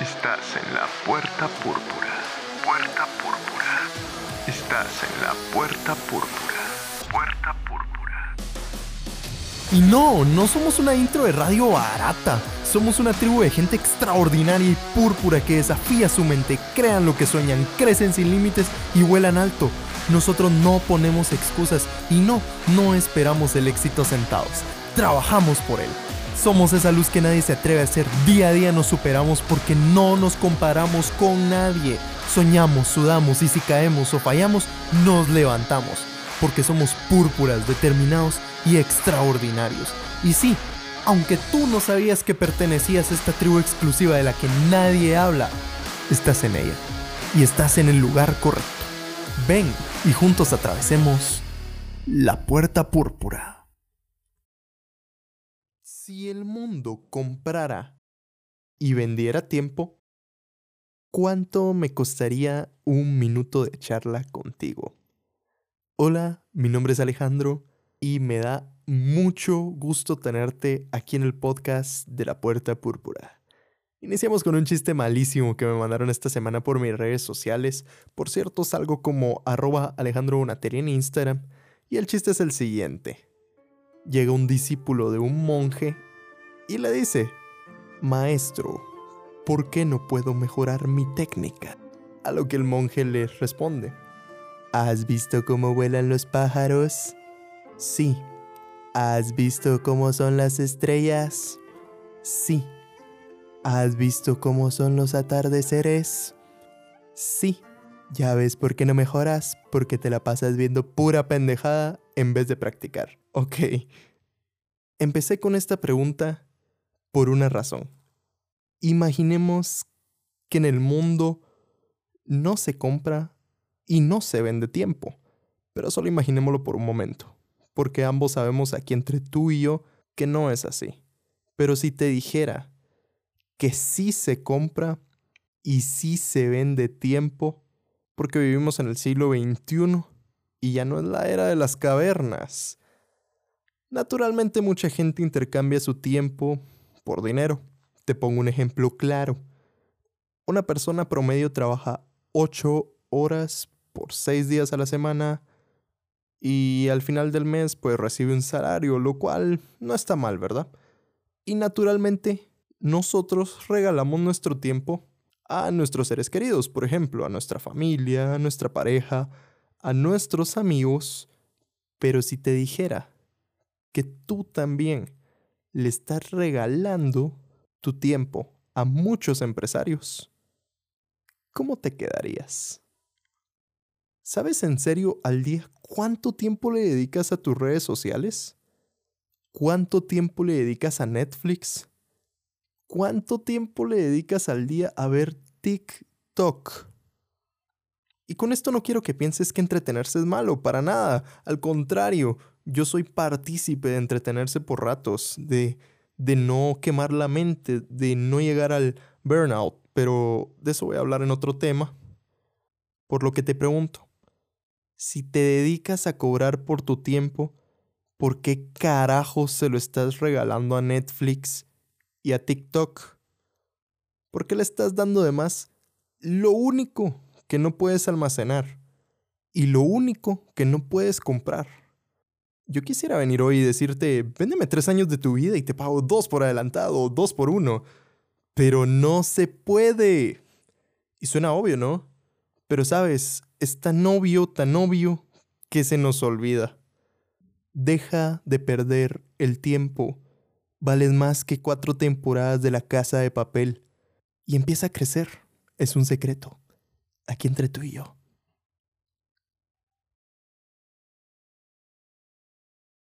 Estás en la puerta púrpura. Puerta púrpura. Estás en la puerta púrpura. Puerta púrpura. Y no, no somos una intro de radio barata. Somos una tribu de gente extraordinaria y púrpura que desafía su mente, crean lo que sueñan, crecen sin límites y vuelan alto. Nosotros no ponemos excusas y no, no esperamos el éxito sentados. Trabajamos por él. Somos esa luz que nadie se atreve a hacer. Día a día nos superamos porque no nos comparamos con nadie. Soñamos, sudamos y si caemos o fallamos, nos levantamos. Porque somos púrpuras, determinados y extraordinarios. Y sí, aunque tú no sabías que pertenecías a esta tribu exclusiva de la que nadie habla, estás en ella. Y estás en el lugar correcto. Ven y juntos atravesemos la puerta púrpura. Si el mundo comprara y vendiera tiempo, ¿cuánto me costaría un minuto de charla contigo? Hola, mi nombre es Alejandro y me da mucho gusto tenerte aquí en el podcast de la Puerta Púrpura. Iniciamos con un chiste malísimo que me mandaron esta semana por mis redes sociales. Por cierto, salgo como arroba Alejandro en Instagram. Y el chiste es el siguiente llega un discípulo de un monje y le dice, Maestro, ¿por qué no puedo mejorar mi técnica? A lo que el monje le responde, ¿Has visto cómo vuelan los pájaros? Sí. ¿Has visto cómo son las estrellas? Sí. ¿Has visto cómo son los atardeceres? Sí. Ya ves por qué no mejoras, porque te la pasas viendo pura pendejada en vez de practicar. Ok. Empecé con esta pregunta por una razón. Imaginemos que en el mundo no se compra y no se vende tiempo. Pero solo imaginémoslo por un momento, porque ambos sabemos aquí entre tú y yo que no es así. Pero si te dijera que sí se compra y sí se vende tiempo, porque vivimos en el siglo XXI y ya no es la era de las cavernas. Naturalmente mucha gente intercambia su tiempo por dinero. Te pongo un ejemplo claro. Una persona promedio trabaja 8 horas por 6 días a la semana y al final del mes pues recibe un salario, lo cual no está mal, ¿verdad? Y naturalmente nosotros regalamos nuestro tiempo a nuestros seres queridos, por ejemplo, a nuestra familia, a nuestra pareja, a nuestros amigos, pero si te dijera que tú también le estás regalando tu tiempo a muchos empresarios, ¿cómo te quedarías? ¿Sabes en serio al día cuánto tiempo le dedicas a tus redes sociales? ¿Cuánto tiempo le dedicas a Netflix? ¿Cuánto tiempo le dedicas al día a ver TikTok? Y con esto no quiero que pienses que entretenerse es malo, para nada. Al contrario, yo soy partícipe de entretenerse por ratos, de, de no quemar la mente, de no llegar al burnout, pero de eso voy a hablar en otro tema. Por lo que te pregunto, si te dedicas a cobrar por tu tiempo, ¿por qué carajo se lo estás regalando a Netflix y a TikTok. ¿Por qué le estás dando de más lo único que no puedes almacenar y lo único que no puedes comprar? Yo quisiera venir hoy y decirte, véndeme tres años de tu vida y te pago dos por adelantado, dos por uno. Pero no se puede. Y suena obvio, ¿no? Pero sabes, es tan obvio, tan obvio, que se nos olvida. Deja de perder el tiempo Vales más que cuatro temporadas de la casa de papel. Y empieza a crecer. Es un secreto. Aquí entre tú y yo.